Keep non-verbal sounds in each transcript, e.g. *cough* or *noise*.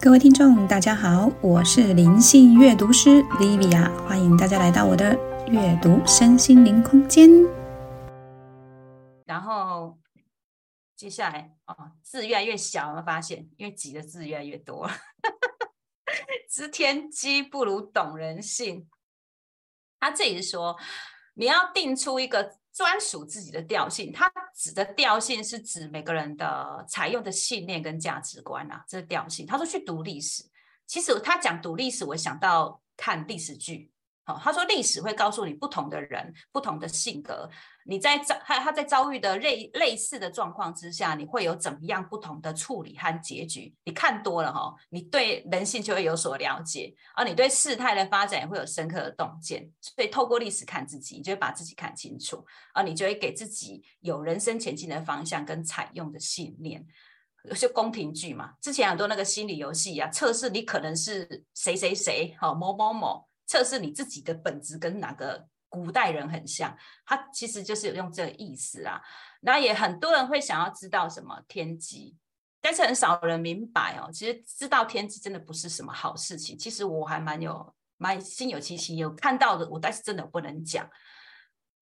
各位听众，大家好，我是灵性阅读师 Livia，欢迎大家来到我的阅读身心灵空间。然后接下来哦，字越来越小，有没有发现？因为挤的字越来越多。*laughs* 知天机不如懂人性。他自己说，你要定出一个专属自己的调性。他指的调性是指每个人的采用的信念跟价值观啊，这是调性。他说去读历史，其实他讲读历史，我想到看历史剧。好，他说历史会告诉你不同的人、不同的性格，你在遭他他在遭遇的类类似的状况之下，你会有怎么样不同的处理和结局？你看多了哈，你对人性就会有所了解，而你对事态的发展也会有深刻的洞见。所以透过历史看自己，你就会把自己看清楚，而你就会给自己有人生前进的方向跟采用的信念。有些宫廷剧嘛，之前很多那个心理游戏啊，测试你可能是谁谁谁，好某某某。测试你自己的本质跟哪个古代人很像，他其实就是有用这个意思啊。那也很多人会想要知道什么天机，但是很少人明白哦。其实知道天机真的不是什么好事情。其实我还蛮有蛮心有戚戚，有看到的我，但是真的不能讲。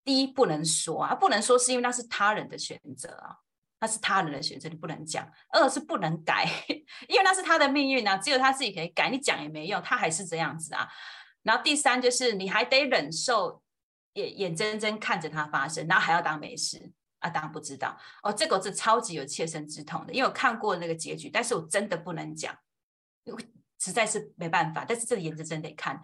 第一不能说啊，不能说是因为那是他人的选择啊，那是他人的选择，你不能讲。二是不能改，*laughs* 因为那是他的命运啊，只有他自己可以改，你讲也没用，他还是这样子啊。然后第三就是你还得忍受，眼眼睁睁看着它发生，然后还要当没事啊，当不知道哦。这个是超级有切身之痛的，因为我看过那个结局，但是我真的不能讲，因为实在是没办法。但是这个眼睁睁得看。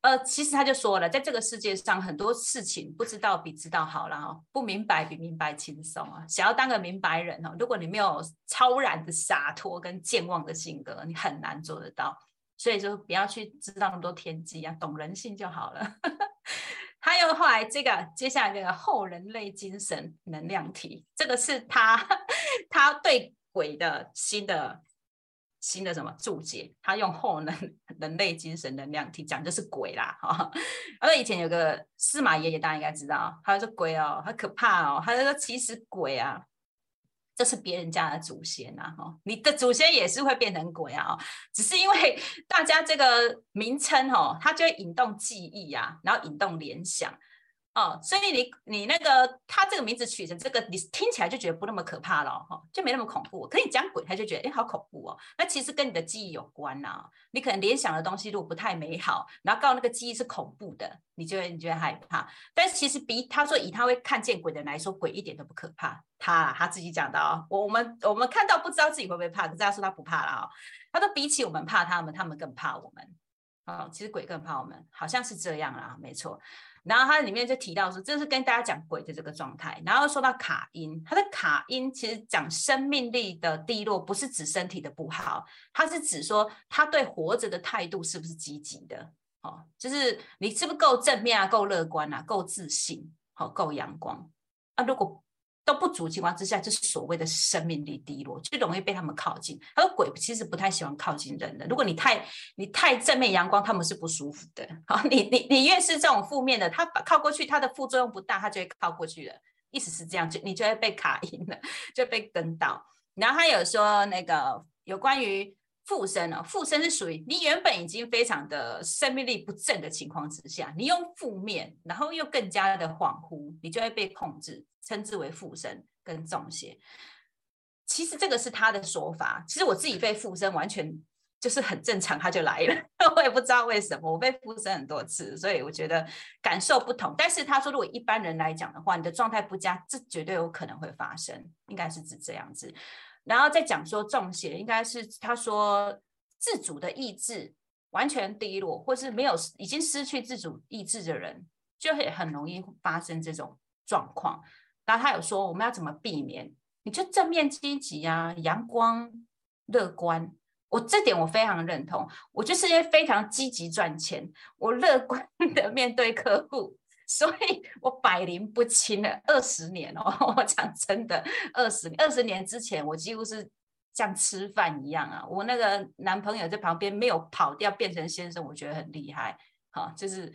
呃，其实他就说了，在这个世界上很多事情不知道比知道好了哈，不明白比明白轻松啊。想要当个明白人哦，如果你没有超然的洒脱跟健忘的性格，你很难做得到。所以就不要去知道那么多天机啊，懂人性就好了。*laughs* 还有后来这个接下来这个后人类精神能量体，这个是他 *laughs* 他对鬼的新的新的什么注解？他用后人 *laughs* 人类精神能量体讲就是鬼啦哈。而以前有个司马爷爷，大家应该知道，他说鬼哦，很可怕哦，他就说其实鬼啊。这是别人家的祖先呐，哈，你的祖先也是会变成鬼啊，只是因为大家这个名称哦，它就会引动记忆啊，然后引动联想。哦，所以你你那个他这个名字取成这个，你听起来就觉得不那么可怕了哈，就没那么恐怖。可你讲鬼，他就觉得哎，好恐怖哦。那其实跟你的记忆有关呐。你可能联想的东西如果不太美好，然后告诉那个记忆是恐怖的，你就会你就会害怕。但是其实比他说以他会看见鬼的人来说，鬼一点都不可怕。他他自己讲的哦，我我们我们看到不知道自己会不会怕，可是他说他不怕了啊。他说比起我们怕他们，他们更怕我们。哦，其实鬼更怕我们，好像是这样啦，没错。然后它里面就提到说，这是跟大家讲鬼的这个状态。然后说到卡因，它的卡因其实讲生命力的低落，不是指身体的不好，它是指说他对活着的态度是不是积极的？哦，就是你是不是够正面啊，够乐观啊，够自信，好，够阳光啊？如果都不足情况之下，就是所谓的生命力低落，就容易被他们靠近。他说鬼其实不太喜欢靠近人的。如果你太你太正面阳光，他们是不舒服的。*laughs* 好，你你你越是这种负面的，他靠过去，他的副作用不大，他就会靠过去了。意思是这样，就你就会被卡 *laughs* 音了，就被跟到。然后他有说那个有关于附身哦，附身是属于你原本已经非常的生命力不正的情况之下，你用负面，然后又更加的恍惚，你就会被控制。称之为附身跟中邪，其实这个是他的说法。其实我自己被附身完全就是很正常，他就来了。*laughs* 我也不知道为什么，我被附身很多次，所以我觉得感受不同。但是他说，如果一般人来讲的话，你的状态不佳，这绝对有可能会发生，应该是指这样子。然后再讲说中邪，应该是他说自主的意志完全低落，或是没有已经失去自主意志的人，就会很容易发生这种状况。然后他有说我们要怎么避免？你就正面积极啊，阳光乐观。我这点我非常认同。我就是因为非常积极赚钱，我乐观的面对客户，所以我百灵不侵了二十年哦。*laughs* 我讲真的，二十二十年之前，我几乎是像吃饭一样啊。我那个男朋友在旁边没有跑掉变成先生，我觉得很厉害。好，就是。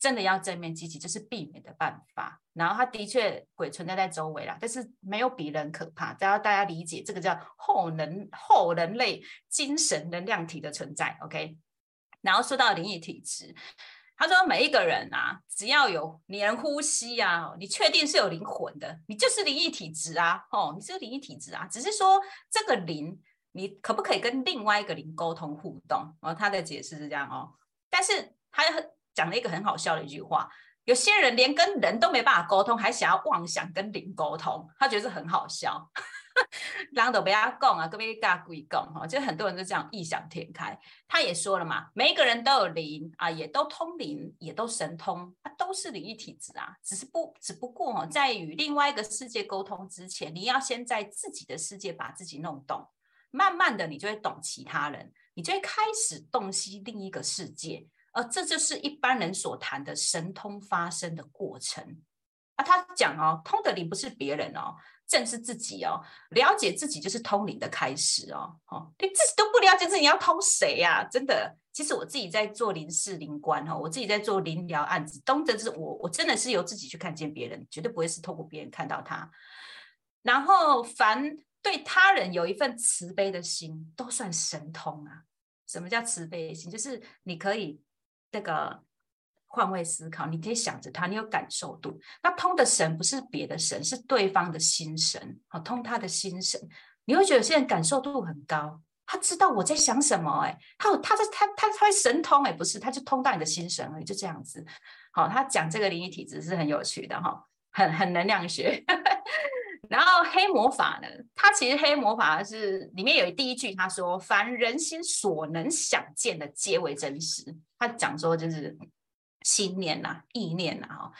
真的要正面积极，这是避免的办法。然后他的确鬼存在在周围啦，但是没有比人可怕。只要大家理解这个叫后人后人类精神能量体的存在，OK。然后说到灵异体质，他说每一个人啊，只要有连呼吸啊，你确定是有灵魂的，你就是灵异体质啊，哦，你是灵异体质啊，只是说这个灵，你可不可以跟另外一个灵沟通互动？哦，他的解释是这样哦，但是他讲了一个很好笑的一句话。有些人连跟人都没办法沟通，还想要妄想跟灵沟通，他觉得是很好笑。让都不要讲啊，各位大鬼讲哈，就很多人都这样异想天开。他也说了嘛，每一个人都有灵啊，也都通灵，也都神通，他都是灵异体质啊。只是不，只不过哈，在与另外一个世界沟通之前，你要先在自己的世界把自己弄懂，慢慢的你就会懂其他人，你就会开始洞悉另一个世界。而这就是一般人所谈的神通发生的过程啊。他讲哦，通的灵不是别人哦，正视自己哦。了解自己就是通灵的开始哦。哦，你自己都不了解自己，你要通谁呀？真的，其实我自己在做灵事灵官哈，我自己在做灵疗案子，东的是我，我真的是由自己去看见别人，绝对不会是透过别人看到他。然后，凡对他人有一份慈悲的心，都算神通啊。什么叫慈悲心？就是你可以。那个换位思考，你可以想着他，你有感受度。那通的神不是别的神，是对方的心神，好通他的心神，你会觉得现在感受度很高。他知道我在想什么，哎，他他在他他他会神通，哎，不是，他就通到你的心神而已，就这样子。好，他讲这个灵异体质是很有趣的哈，很很能量学。*laughs* 然后黑魔法呢，它其实黑魔法是里面有第一句，他说：“凡人心所能想见的，皆为真实。”他讲说就是心念呐、意念呐，哈。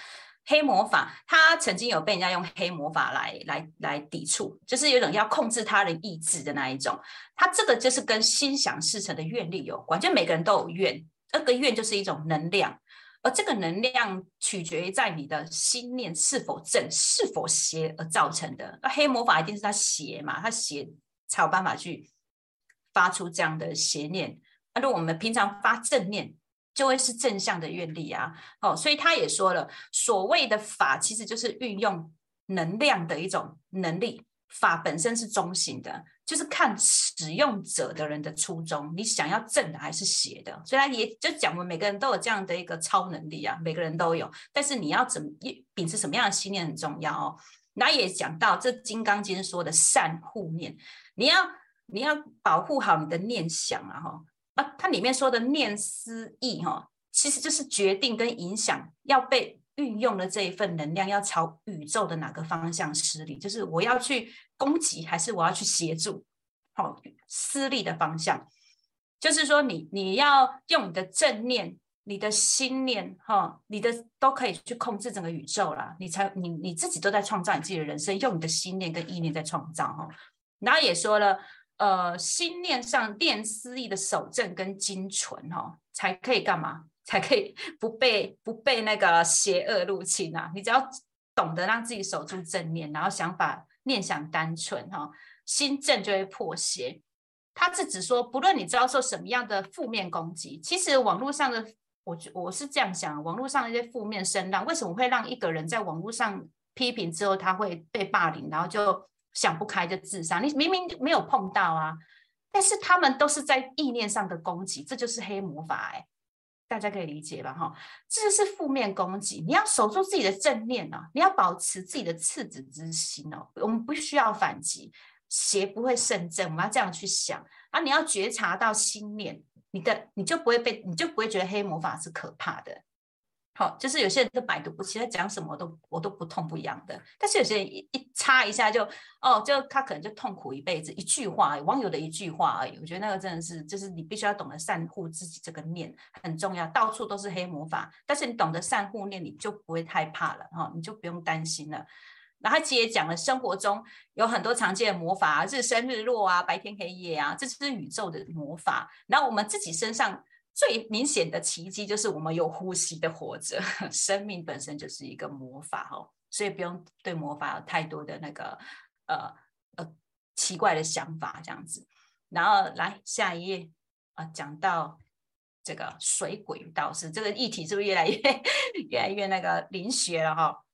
黑魔法，他曾经有被人家用黑魔法来来来抵触，就是有种要控制他人意志的那一种。他这个就是跟心想事成的愿力有关，就每个人都有愿，那个愿就是一种能量，而这个能量取决于在你的心念是否正、是否邪而造成的。那黑魔法一定是他邪嘛，他邪才有办法去发出这样的邪念。那如果我们平常发正念，就会是正向的愿力啊，哦，所以他也说了，所谓的法其实就是运用能量的一种能力，法本身是中性的，就是看使用者的人的初衷，你想要正的还是邪的。所以他也就讲，我们每个人都有这样的一个超能力啊，每个人都有，但是你要怎么秉持什么样的信念很重要哦。那也讲到这《金刚经》说的善护念，你要你要保护好你的念想啊，哈。啊，它里面说的念思意哈，其实就是决定跟影响要被运用的这一份能量，要朝宇宙的哪个方向施力？就是我要去攻击，还是我要去协助？好，施力的方向，就是说你你要用你的正念、你的心念哈，你的都可以去控制整个宇宙啦。你才你你自己都在创造你自己的人生，用你的心念跟意念在创造哈。然后也说了。呃，心念上念思意的守正跟精纯哦，才可以干嘛？才可以不被不被那个邪恶入侵啊！你只要懂得让自己守住正念，然后想法念想单纯哈，心正就会破邪。他是指说，不论你遭受什么样的负面攻击，其实网络上的我我是这样想，网络上一些负面声浪，为什么会让一个人在网络上批评之后，他会被霸凌，然后就？想不开就自杀，你明明没有碰到啊，但是他们都是在意念上的攻击，这就是黑魔法哎，大家可以理解吧哈？这就是负面攻击，你要守住自己的正念哦，你要保持自己的赤子之心哦，我们不需要反击，邪不会胜正，我们要这样去想啊，你要觉察到心念，你的你就不会被，你就不会觉得黑魔法是可怕的。好，就是有些人都百毒不侵，他讲什么都我都不痛不痒的。但是有些人一一插一下就哦，就他可能就痛苦一辈子。一句话，网友的一句话而已。我觉得那个真的是，就是你必须要懂得善护自己这个念很重要。到处都是黑魔法，但是你懂得善护念，你就不会害怕了哈，你就不用担心了。然后其实也讲了，生活中有很多常见的魔法，啊日升日落啊，白天黑夜啊，这是宇宙的魔法。然后我们自己身上。最明显的奇迹就是我们有呼吸的活着，*laughs* 生命本身就是一个魔法哦，所以不用对魔法有太多的那个呃呃奇怪的想法这样子。然后来下一页啊，讲到这个水鬼道士，这个议题是不是越来越 *laughs* 越来越那个灵学了哈？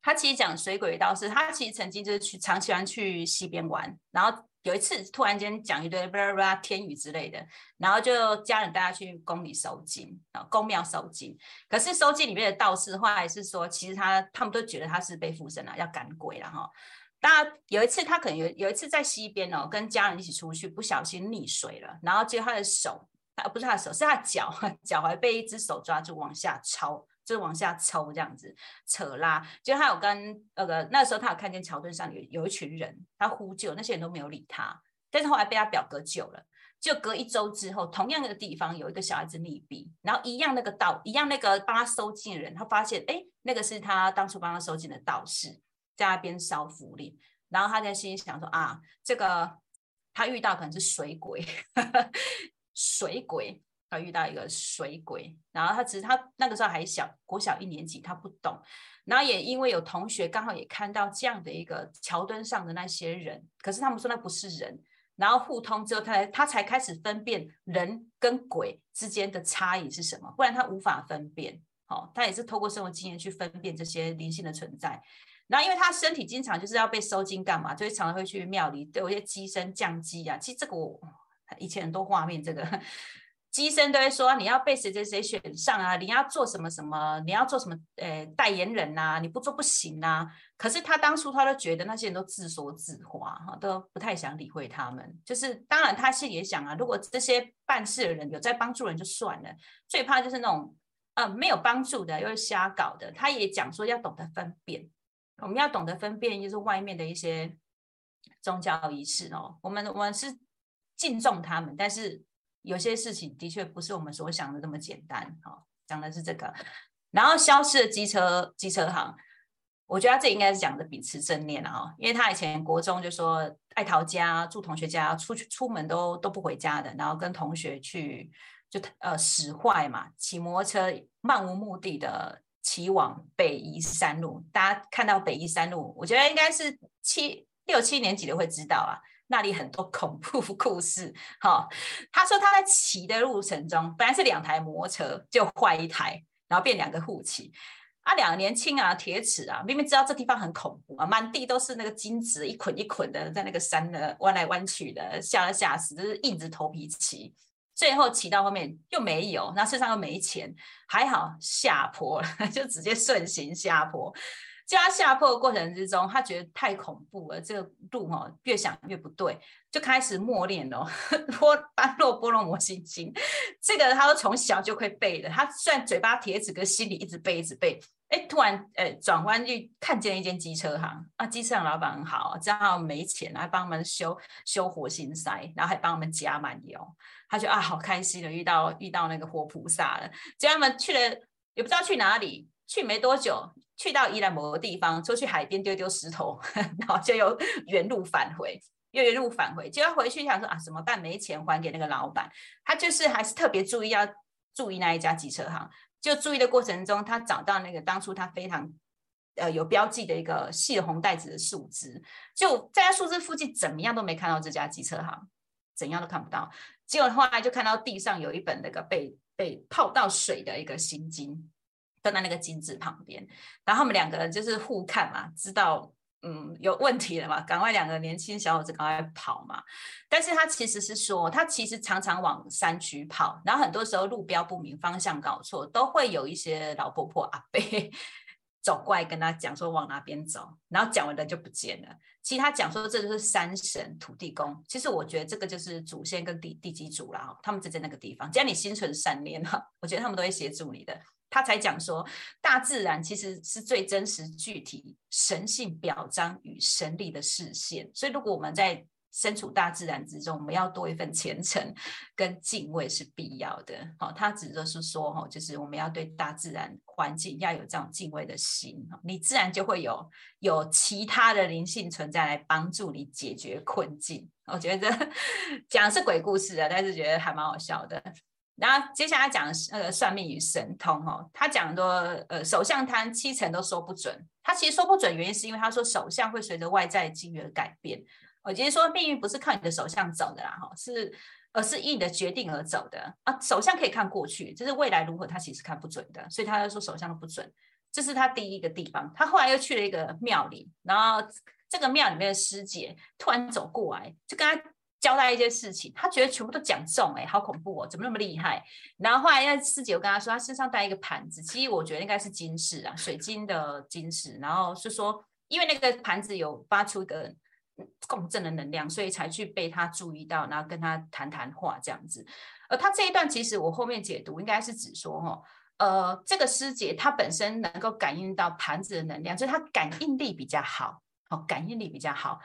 他其实讲水鬼道士，他其实曾经就是去常喜欢去溪边玩，然后有一次突然间讲一堆巴拉巴拉天语之类的，然后就家人带他去宫里收金啊，宫庙收金。可是收金里面的道士后来是说，其实他他们都觉得他是被附身了，要赶鬼了哈。当然有一次他可能有有一次在溪边哦，跟家人一起出去，不小心溺水了，然后结果他的手。啊，不是他的手，是他脚，脚踝被一只手抓住往下抄，就往下抽这样子扯拉。就他有跟那个那时候他有看见桥墩上有有一群人，他呼救，那些人都没有理他。但是后来被他表哥救了。就隔一周之后，同样的地方有一个小孩子溺毙，然后一样那个道，一样那个帮他收金的人，他发现哎，那个是他当初帮他收金的道士，在那边烧符令。然后他在心里想说啊，这个他遇到可能是水鬼。*laughs* 水鬼，他遇到一个水鬼，然后他只是他那个时候还小，国小一年级，他不懂。然后也因为有同学刚好也看到这样的一个桥墩上的那些人，可是他们说那不是人。然后互通之后，他才他才开始分辨人跟鬼之间的差异是什么，不然他无法分辨。哦，他也是透过生活经验去分辨这些灵性的存在。然后因为他身体经常就是要被收金干嘛，就会常常会去庙里都有些鸡生降鸡啊。其实这个我。以前很多画面，这个机身都会说你要被谁谁谁选上啊，你要做什么什么，你要做什么呃代言人呐，你不做不行啊。可是他当初他都觉得那些人都自说自话哈，都不太想理会他们。就是当然他心里也想啊，如果这些办事的人有在帮助人就算了，最怕就是那种呃没有帮助的又是瞎搞的。他也讲说要懂得分辨，我们要懂得分辨，就是外面的一些宗教仪式哦，我们我们是。敬重他们，但是有些事情的确不是我们所想的那么简单。哈，讲的是这个，然后消失的机车机车行，我觉得这应该是讲的秉持正念了哈，因为他以前国中就说爱逃家，住同学家，出去出门都都不回家的，然后跟同学去就呃使坏嘛，骑摩托车漫无目的的骑往北宜山路。大家看到北宜山路，我觉得应该是七六七年级的会知道啊。那里很多恐怖故事，哈。他说他在骑的路程中，本来是两台摩托车，就坏一台，然后变两个护骑。啊，两个年轻啊，铁齿啊，明明知道这地方很恐怖啊，满地都是那个金子，一捆一捆的，在那个山呢弯来弯去的，吓了吓死，就是硬着头皮骑。最后骑到后面又没有，那身上又没钱，还好下坡了，*laughs* 就直接顺行下坡。就他下坡的过程之中，他觉得太恐怖了，这个路哦越想越不对，就开始默念哦，*laughs* 波般若波罗摩心经，这个他都从小就会背的。他虽然嘴巴铁齿，可心里一直背一直背。哎，突然呃转弯就看见一间机车行啊，机车行老板很好，知道没钱，还帮我们修修活心塞，然后还帮我们加满油，他就啊好开心的遇到遇到那个活菩萨了。结果他们去了也不知道去哪里，去没多久。去到宜兰某个地方，出去海边丢丢石头，*laughs* 然后就又原路返回，又原路返回，就要回去想说啊，怎么办？没钱还给那个老板，他就是还是特别注意要注意那一家机车行。就注意的过程中，他找到那个当初他非常呃有标记的一个细红带子的树枝，就在他树枝附近，怎么样都没看到这家机车行，怎样都看不到。结果后来就看到地上有一本那个被被泡到水的一个心经。站在那个金子旁边，然后他们两个人就是互看嘛，知道嗯有问题了嘛，赶快两个年轻小伙子赶快跑嘛。但是他其实是说，他其实常常往山区跑，然后很多时候路标不明，方向搞错，都会有一些老婆婆阿伯走过来跟他讲说往哪边走，然后讲完人就不见了。其实他讲说这就是山神土地公，其实我觉得这个就是祖先跟地地基主啦，他们就在那个地方，只要你心存善念哈，我觉得他们都会协助你的。他才讲说，大自然其实是最真实、具体、神性表彰与神力的视线。所以，如果我们在身处大自然之中，我们要多一份虔诚跟敬畏是必要的。好，他指的是说，哈，就是我们要对大自然环境要有这种敬畏的心，你自然就会有有其他的灵性存在来帮助你解决困境。我觉得 *laughs* 讲是鬼故事啊，但是觉得还蛮好笑的。然后接下来讲那个算命与神通哦，他讲说，呃，手相摊七成都说不准。他其实说不准，原因是因为他说手相会随着外在境遇而改变。我其实说命运不是靠你的手相走的啦，哈，是而是以你的决定而走的啊。首相可以看过去，就是未来如何，他其实看不准的，所以他就说首相都不准。这是他第一个地方。他后来又去了一个庙里，然后这个庙里面的师姐突然走过来，就跟他交代一些事情，他觉得全部都讲中，哎，好恐怖哦，怎么那么厉害？然后后来那师姐又跟他说，他身上带一个盘子，其实我觉得应该是金饰啊，水晶的金饰。然后是说，因为那个盘子有发出一个共振的能量，所以才去被他注意到，然后跟他谈谈话这样子。而他这一段其实我后面解读应该是指说，哈。呃，这个师姐她本身能够感应到盘子的能量，就是她感应力比较好，好感应力比较好。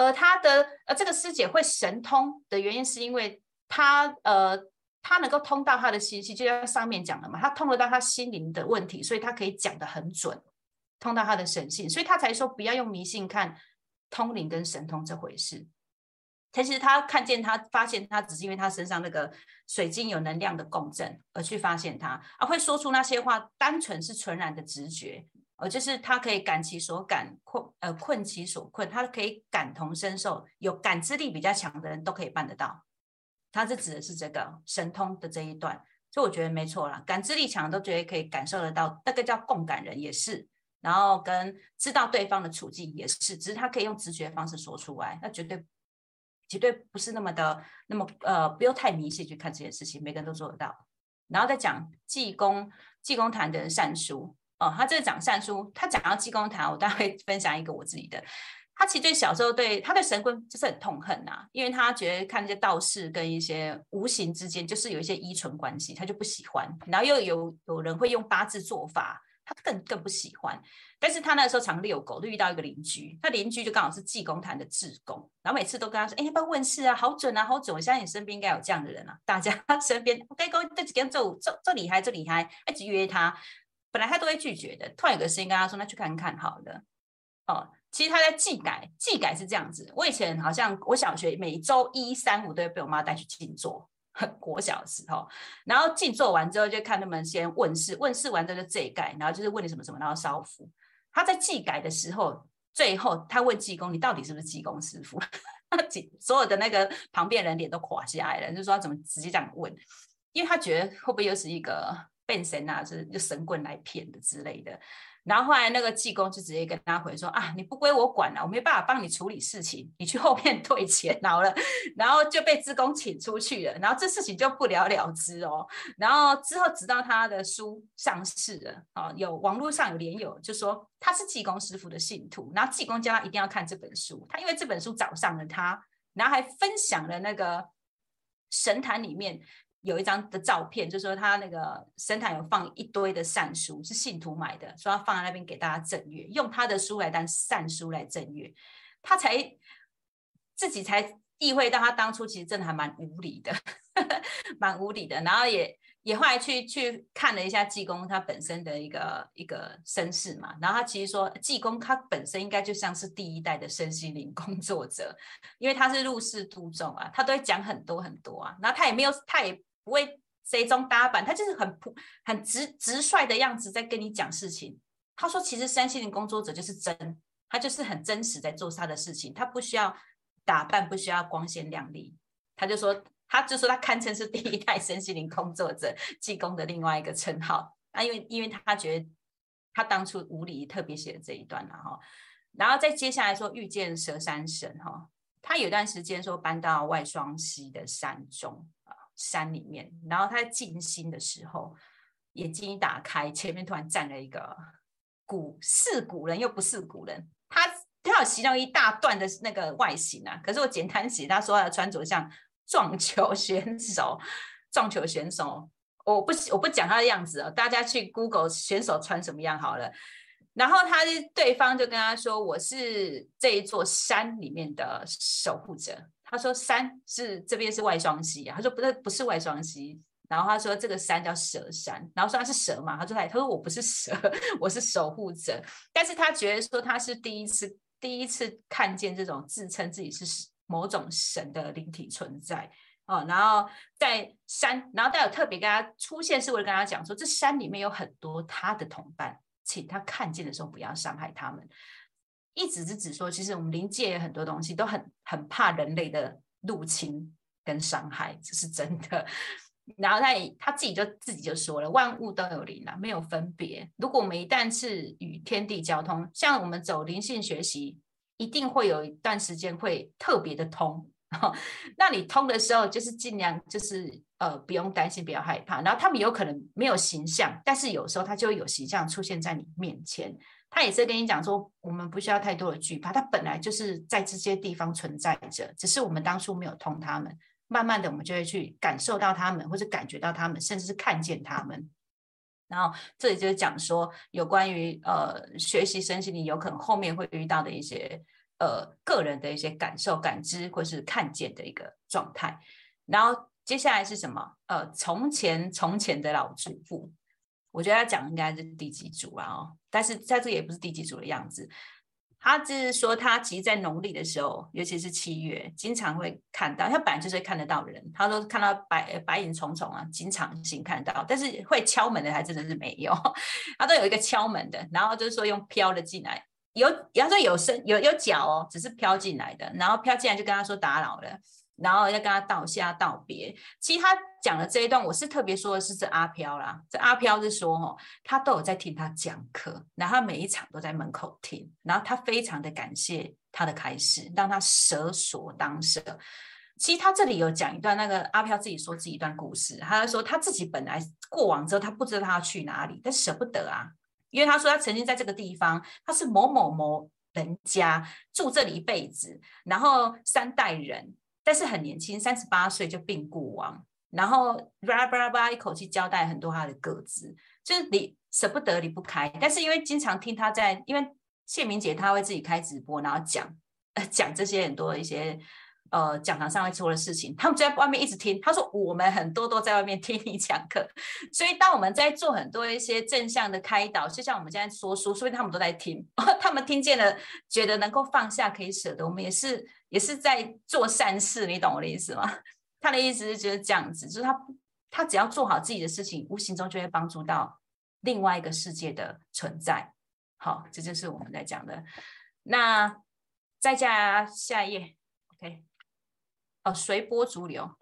而他的呃，这个师姐会神通的原因，是因为她呃，她能够通到他的信息，就像上面讲的嘛，她通得到他心灵的问题，所以她可以讲得很准，通到他的神性，所以她才说不要用迷信看通灵跟神通这回事。其实他看见他，发现他只是因为他身上那个水晶有能量的共振而去发现他，而会说出那些话，单纯是纯然的直觉，而就是他可以感其所感，困呃困其所困，他可以感同身受，有感知力比较强的人都可以办得到。他是指的是这个神通的这一段，所以我觉得没错啦，感知力强都觉得可以感受得到，那个叫共感人也是，然后跟知道对方的处境也是，只是他可以用直觉方式说出来，那绝对。绝对不是那么的，那么呃，不用太迷信去看这件事情，每个人都做得到。然后再讲济公，济公坛的人善书哦，他这个讲善书，他讲到济公坛，我待会分享一个我自己的。他其实对小时候对他对神棍就是很痛恨呐，因为他觉得看那些道士跟一些无形之间就是有一些依存关系，他就不喜欢。然后又有有人会用八字做法。他更更不喜欢，但是他那时候常遛狗，就遇到一个邻居，他邻居就刚好是济公坛的志工，然后每次都跟他说：“哎，要不要问事啊？好准啊，好准！我相信你身边应该有这样的人啊，大家 *laughs* 身边，我跟，这几天做做做厉害，做厉害，一直约他，本来他都会拒绝的，突然有个声音跟他说：那去看看好了。哦，其实他在祭改，祭改是这样子，我以前好像我小学每周一三五都会被我妈带去静坐。国小的时候，然后静坐完之后，就看他们先问事，问事完之后就祭改，然后就是问你什么什么，然后烧符。他在祭改的时候，最后他问济公：“你到底是不是济公师傅？” *laughs* 所有的那个旁边人脸都垮下来了，就说怎么直接这样问？因为他觉得会不会又是一个变神啊，是就神棍来骗的之类的。然后后来那个济公就直接跟他回说啊，你不归我管了，我没办法帮你处理事情，你去后面 *laughs* 退钱好了。然后就被济公请出去了，然后这事情就不了了之哦。然后之后直到他的书上市了啊，有网络上有连友就说他是济公师傅的信徒，然后济公叫他一定要看这本书，他因为这本书找上了他，然后还分享了那个神坛里面。有一张的照片，就说他那个神坛有放一堆的善书，是信徒买的，说要放在那边给大家正月，用他的书来当善书来正月，他才自己才意会到他当初其实真的还蛮无理的，*laughs* 蛮无理的，然后也也后来去去看了一下济公他本身的一个一个身世嘛，然后他其实说济公他本身应该就像是第一代的身心灵工作者，因为他是入世度众啊，他都会讲很多很多啊，然后他也没有他也。不会谁中搭板，他就是很普、很直直率的样子在跟你讲事情。他说：“其实三星的工作者就是真，他就是很真实在做他的事情，他不需要打扮，不需要光鲜亮丽。”他就说：“他就说他堪称是第一代身心灵工作者，济公的另外一个称号。啊，因为因为他觉得他当初无理特别写的这一段了哈，然后再接下来说遇见蛇山神哈，他有段时间说搬到外双溪的山中。”山里面，然后他在静心的时候，眼睛一打开，前面突然站了一个古是古人又不是古人，他他有形容一大段的那个外形啊，可是我简单写，他说他的穿着像撞球选手，撞球选手，我不我不讲他的样子哦，大家去 Google 选手穿什么样好了。然后他对方就跟他说：“我是这一座山里面的守护者。”他说：“山是这边是外双溪啊。”他说：“不是，不是外双溪。”然后他说：“这个山叫蛇山。”然后说他是蛇嘛？他说：“他他说我不是蛇，*laughs* 我是守护者。”但是他觉得说他是第一次第一次看见这种自称自己是某种神的灵体存在哦。然后在山，然后他有特别跟他出现，是为了跟他讲说，这山里面有很多他的同伴。请他看见的时候不要伤害他们，一直是指说，其实我们灵界有很多东西都很很怕人类的入侵跟伤害，这是真的。*laughs* 然后他也他自己就自己就说了，万物都有灵啊，没有分别。如果我们一旦是与天地交通，像我们走灵性学习，一定会有一段时间会特别的通。*laughs* 那你通的时候，就是尽量就是呃不用担心，不要害怕。然后他们有可能没有形象，但是有时候他就会有形象出现在你面前。他也是跟你讲说，我们不需要太多的惧怕，他本来就是在这些地方存在着，只是我们当初没有通他们。慢慢的，我们就会去感受到他们，或者感觉到他们，甚至是看见他们。然后这里就是讲说，有关于呃学习身心灵，有可能后面会遇到的一些呃个人的一些感受、感知，或是看见的一个状态。然后接下来是什么？呃，从前从前的老祖父，我觉得他讲应该是第几组啊？哦，但是在这也不是第几组的样子。他就是说，他其实，在农历的时候，尤其是七月，经常会看到。他本来就是看得到人，他说看到白白影重重啊，经常性看到。但是会敲门的，还真的是没有。*laughs* 他都有一个敲门的，然后就是说用飘的进来，有，然后说有声有有脚哦，只是飘进来的，然后飘进来就跟他说打扰了。然后要跟他道谢道别。其实他讲的这一段，我是特别说的是这阿飘啦。这阿飘是说，哦，他都有在听他讲课，然后他每一场都在门口听，然后他非常的感谢他的开始，让他舍所当舍。其实他这里有讲一段，那个阿飘自己说自己一段故事，他说他自己本来过往之后，他不知道他要去哪里，他舍不得啊，因为他说他曾经在这个地方，他是某某某人家住这里一辈子，然后三代人。但是很年轻，三十八岁就病故亡，然后巴拉巴拉巴拉一口气交代很多他的个子，就是离舍不得离不开。但是因为经常听他在，因为谢明姐她会自己开直播，然后讲讲这些很多一些呃讲堂上会做的事情，他们就在外面一直听。他说我们很多都在外面听你讲课，所以当我们在做很多一些正向的开导，就像我们现在说书，所以他们都在听，*laughs* 他们听见了，觉得能够放下，可以舍得，我们也是。也是在做善事，你懂我的意思吗？他的意思是觉得这样子，就是他他只要做好自己的事情，无形中就会帮助到另外一个世界的存在。好，这就是我们在讲的。那再加下一页，OK。哦，随波逐流。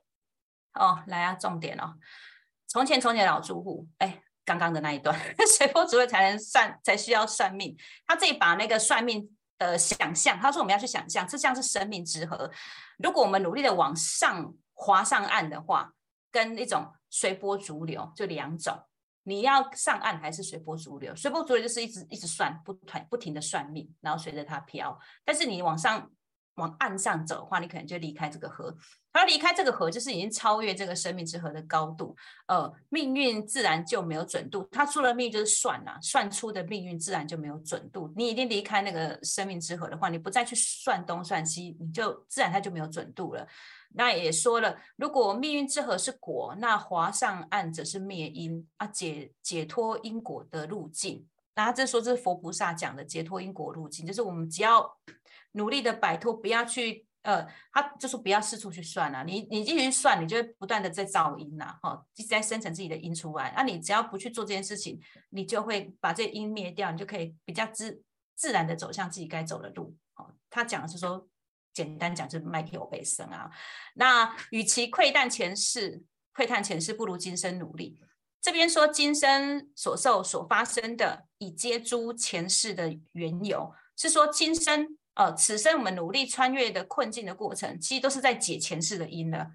哦，来啊，重点哦。从前从前老住户，哎，刚刚的那一段，*laughs* 随波逐流才能算，才需要算命。他这里把那个算命。的想象，他说我们要去想象，这像是生命之河。如果我们努力的往上滑上岸的话，跟一种随波逐流就两种。你要上岸还是随波逐流？随波逐流就是一直一直算，不团不停的算命，然后随着它飘。但是你往上往岸上走的话，你可能就离开这个河。他离开这个河，就是已经超越这个生命之河的高度，呃，命运自然就没有准度。他出了命就是算了，算出的命运自然就没有准度。你已经离开那个生命之河的话，你不再去算东算西，你就自然它就没有准度了。那也说了，如果命运之河是果，那划上岸则是灭因啊，解解脱因果的路径。那这说这是佛菩萨讲的解脱因果路径，就是我们只要努力的摆脱，不要去。呃，他就说不要四处去算了，你你继续算，你就不断的在造因呐，哈，一直在生成自己的因出来。那你只要不去做这件事情，你就会把这因灭掉，你就可以比较自自然的走向自己该走的路。哦，他讲的是说，简单讲就是麦克欧贝森啊。那与其窥探前世，窥探前世，不如今生努力。这边说今生所受所发生的，以接诸前世的缘由，是说今生。呃，此生我们努力穿越的困境的过程，其实都是在解前世的因了，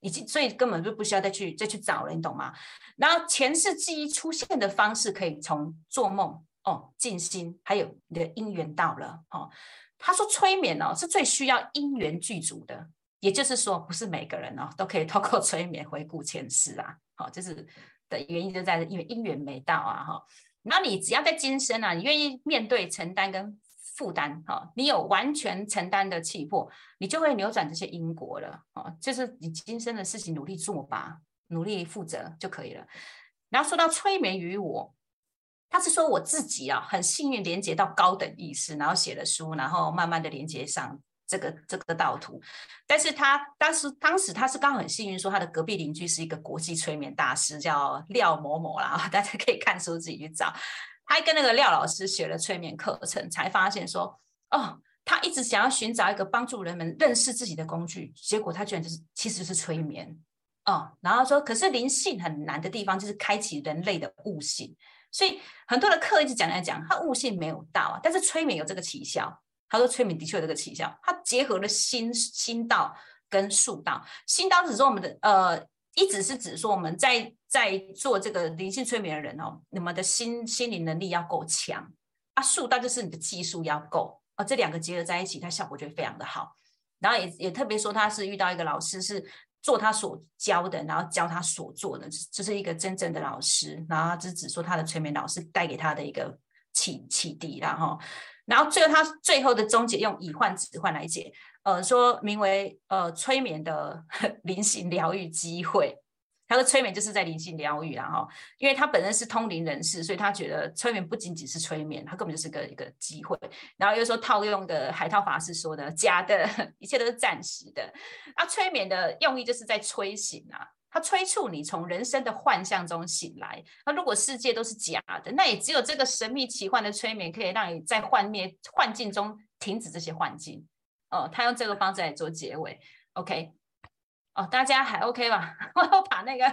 已经所以根本就不需要再去再去找了，你懂吗？然后前世记忆出现的方式，可以从做梦哦、静心，还有你的因缘到了哦。他说催眠哦是最需要因缘具足的，也就是说不是每个人哦都可以透过催眠回顾前世啊。好，就是的原因就在因为因缘没到啊哈。那你只要在今生啊，你愿意面对承担跟。负担哈，你有完全承担的气魄，你就会扭转这些因果了哦。就是你今生的事情，努力做吧，努力负责就可以了。然后说到催眠于我，他是说我自己啊，很幸运连接到高等意识，然后写了书，然后慢慢的连接上这个这个道途。但是他当时当时他是刚好很幸运，说他的隔壁邻居是一个国际催眠大师，叫廖某某啦，*laughs* 大家可以看书自己去找。还跟那个廖老师学了催眠课程，才发现说，哦，他一直想要寻找一个帮助人们认识自己的工具，结果他居然就是其实是催眠哦。然后说，可是灵性很难的地方就是开启人类的悟性，所以很多的课一直讲来讲，他悟性没有到啊，但是催眠有这个奇效。他说催眠的确有这个奇效，它结合了心心道跟术道。心道只说我们的呃，一直是指说我们在在做这个灵性催眠的人哦，你们的心心灵能力要够强啊。术道就是你的技术要够。啊，这两个结合在一起，它效果就非常的好。然后也也特别说，他是遇到一个老师，是做他所教的，然后教他所做的，这是一个真正的老师。然后只指说他的催眠老师带给他的一个启启迪然后，然后最后他最后的终结用以换止换来解，呃，说名为呃催眠的 *laughs* 灵性疗愈机会。他的催眠就是在灵性疗愈，然后，因为他本身是通灵人士，所以他觉得催眠不仅仅是催眠，他根本就是个一个机会。然后又说套用的海涛法师说的，假的 *laughs* 一切都是暂时的。那催眠的用意就是在催醒啊，他催促你从人生的幻象中醒来。那如果世界都是假的，那也只有这个神秘奇幻的催眠可以让你在幻灭幻境中停止这些幻境。哦，他用这个方式来做结尾，OK。哦，大家还 OK 吧？*laughs* 我要把那个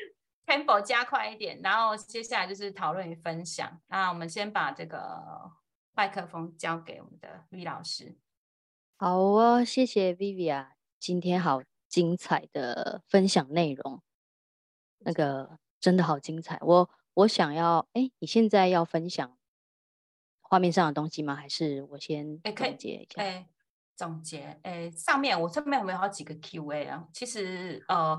*laughs* tempo 加快一点，然后接下来就是讨论与分享。那我们先把这个麦克风交给我们的 V 老师。好哦，谢谢 Vivian，今天好精彩的分享内容，那个真的好精彩。我我想要，哎，你现在要分享画面上的东西吗？还是我先总结一下？总结，诶，上面我上面有没有好几个 Q&A 啊？其实，呃，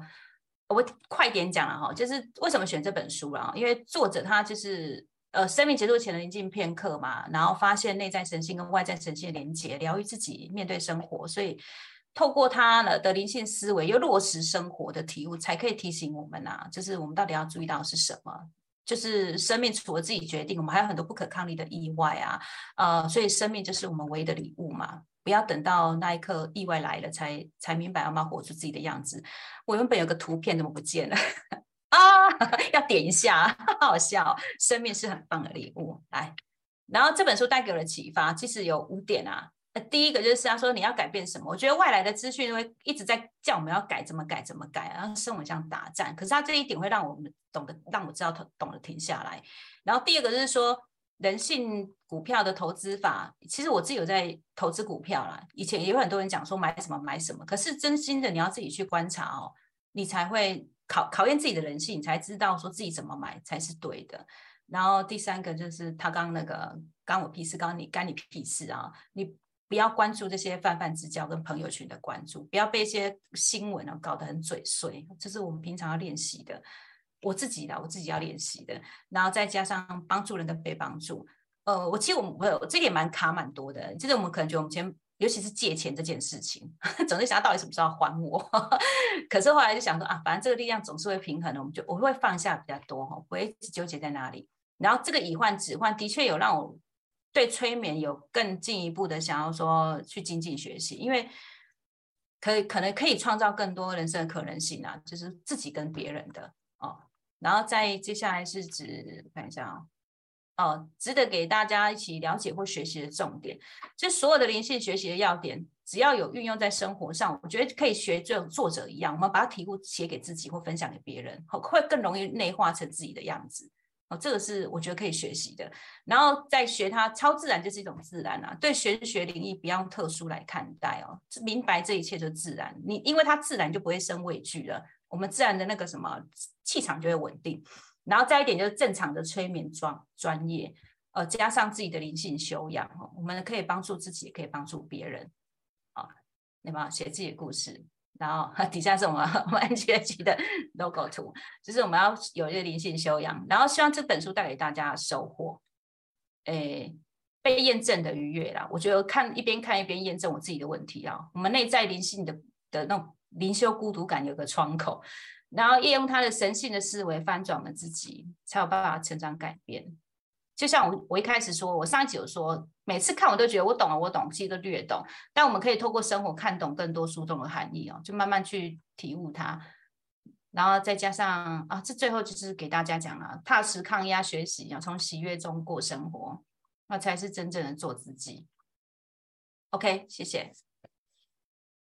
我快点讲了哈，就是为什么选这本书啊？因为作者他就是，呃，生命结束前的宁静片刻嘛，然后发现内在神性跟外在神性的连接，疗愈自己，面对生活，所以透过他的灵性思维，又落实生活的体悟，才可以提醒我们呐，就是我们到底要注意到是什么？就是生命除了自己决定，我们还有很多不可抗力的意外啊，呃，所以生命就是我们唯一的礼物嘛。不要等到那一刻意外来了才才明白要不要活出自己的样子。我原本有个图片怎么不见了 *laughs* 啊？*laughs* 要点一下，*laughs* 好笑。生命是很棒的礼物，来。然后这本书带给我的启发，其实有五点啊。第一个就是他说你要改变什么？我觉得外来的资讯会一直在叫我们要改，怎么改怎么改，然后生活像打战。可是他这一点会让我们懂得，让我知道他懂得停下来。然后第二个就是说。人性股票的投资法，其实我自己有在投资股票啦。以前也有很多人讲说买什么买什么，可是真心的你要自己去观察哦，你才会考考验自己的人性，你才知道说自己怎么买才是对的。然后第三个就是他刚刚那个干我屁事，刚刚你干你屁事啊！你不要关注这些泛泛之交跟朋友群的关注，不要被一些新闻啊搞得很嘴碎，这是我们平常要练习的。我自己的，我自己要练习的，然后再加上帮助人的被帮助。呃，我其实我我这点蛮卡蛮多的，就是我们可能觉得我们前，尤其是借钱这件事情，*laughs* 总是想到底什么时候还我。*laughs* 可是后来就想说啊，反正这个力量总是会平衡的，我们就我会放下比较多哈，不会纠结在哪里。然后这个以患止患，的确有让我对催眠有更进一步的想要说去精进学习，因为可以可能可以创造更多人生的可能性啊，就是自己跟别人的哦。然后再接下来是指看一下啊，哦，值得给大家一起了解或学习的重点，就所有的灵性学习的要点，只要有运用在生活上，我觉得可以学这种作者一样，我们把它题目写给自己或分享给别人，会更容易内化成自己的样子。哦，这个是我觉得可以学习的。然后再学它，超自然就是一种自然啊。对玄学灵异不要用特殊来看待哦，明白这一切就自然。你因为它自然就不会生畏惧了。我们自然的那个什么气场就会稳定，然后再一点就是正常的催眠专专业，呃，加上自己的灵性修养，我们可以帮助自己，也可以帮助别人，啊，那么？写自己的故事，然后底下是我们我们 NGH 的 *laughs* logo 图，就是我们要有一个灵性修养，然后希望这本书带给大家收获，诶，被验证的愉悦啦。我觉得看一边看一边验证我自己的问题啊，我们内在灵性的的那种。灵修孤独感有个窗口，然后利用他的神性的思维翻转了自己，才有办法成长改变。就像我我一开始说，我上一集有说，每次看我都觉得我懂了，我懂，其实都略懂。但我们可以透过生活看懂更多书中的含义哦，就慢慢去体悟它。然后再加上啊，这最后就是给大家讲了，踏实抗压学习，要从喜悦中过生活，那才是真正的做自己。OK，谢谢。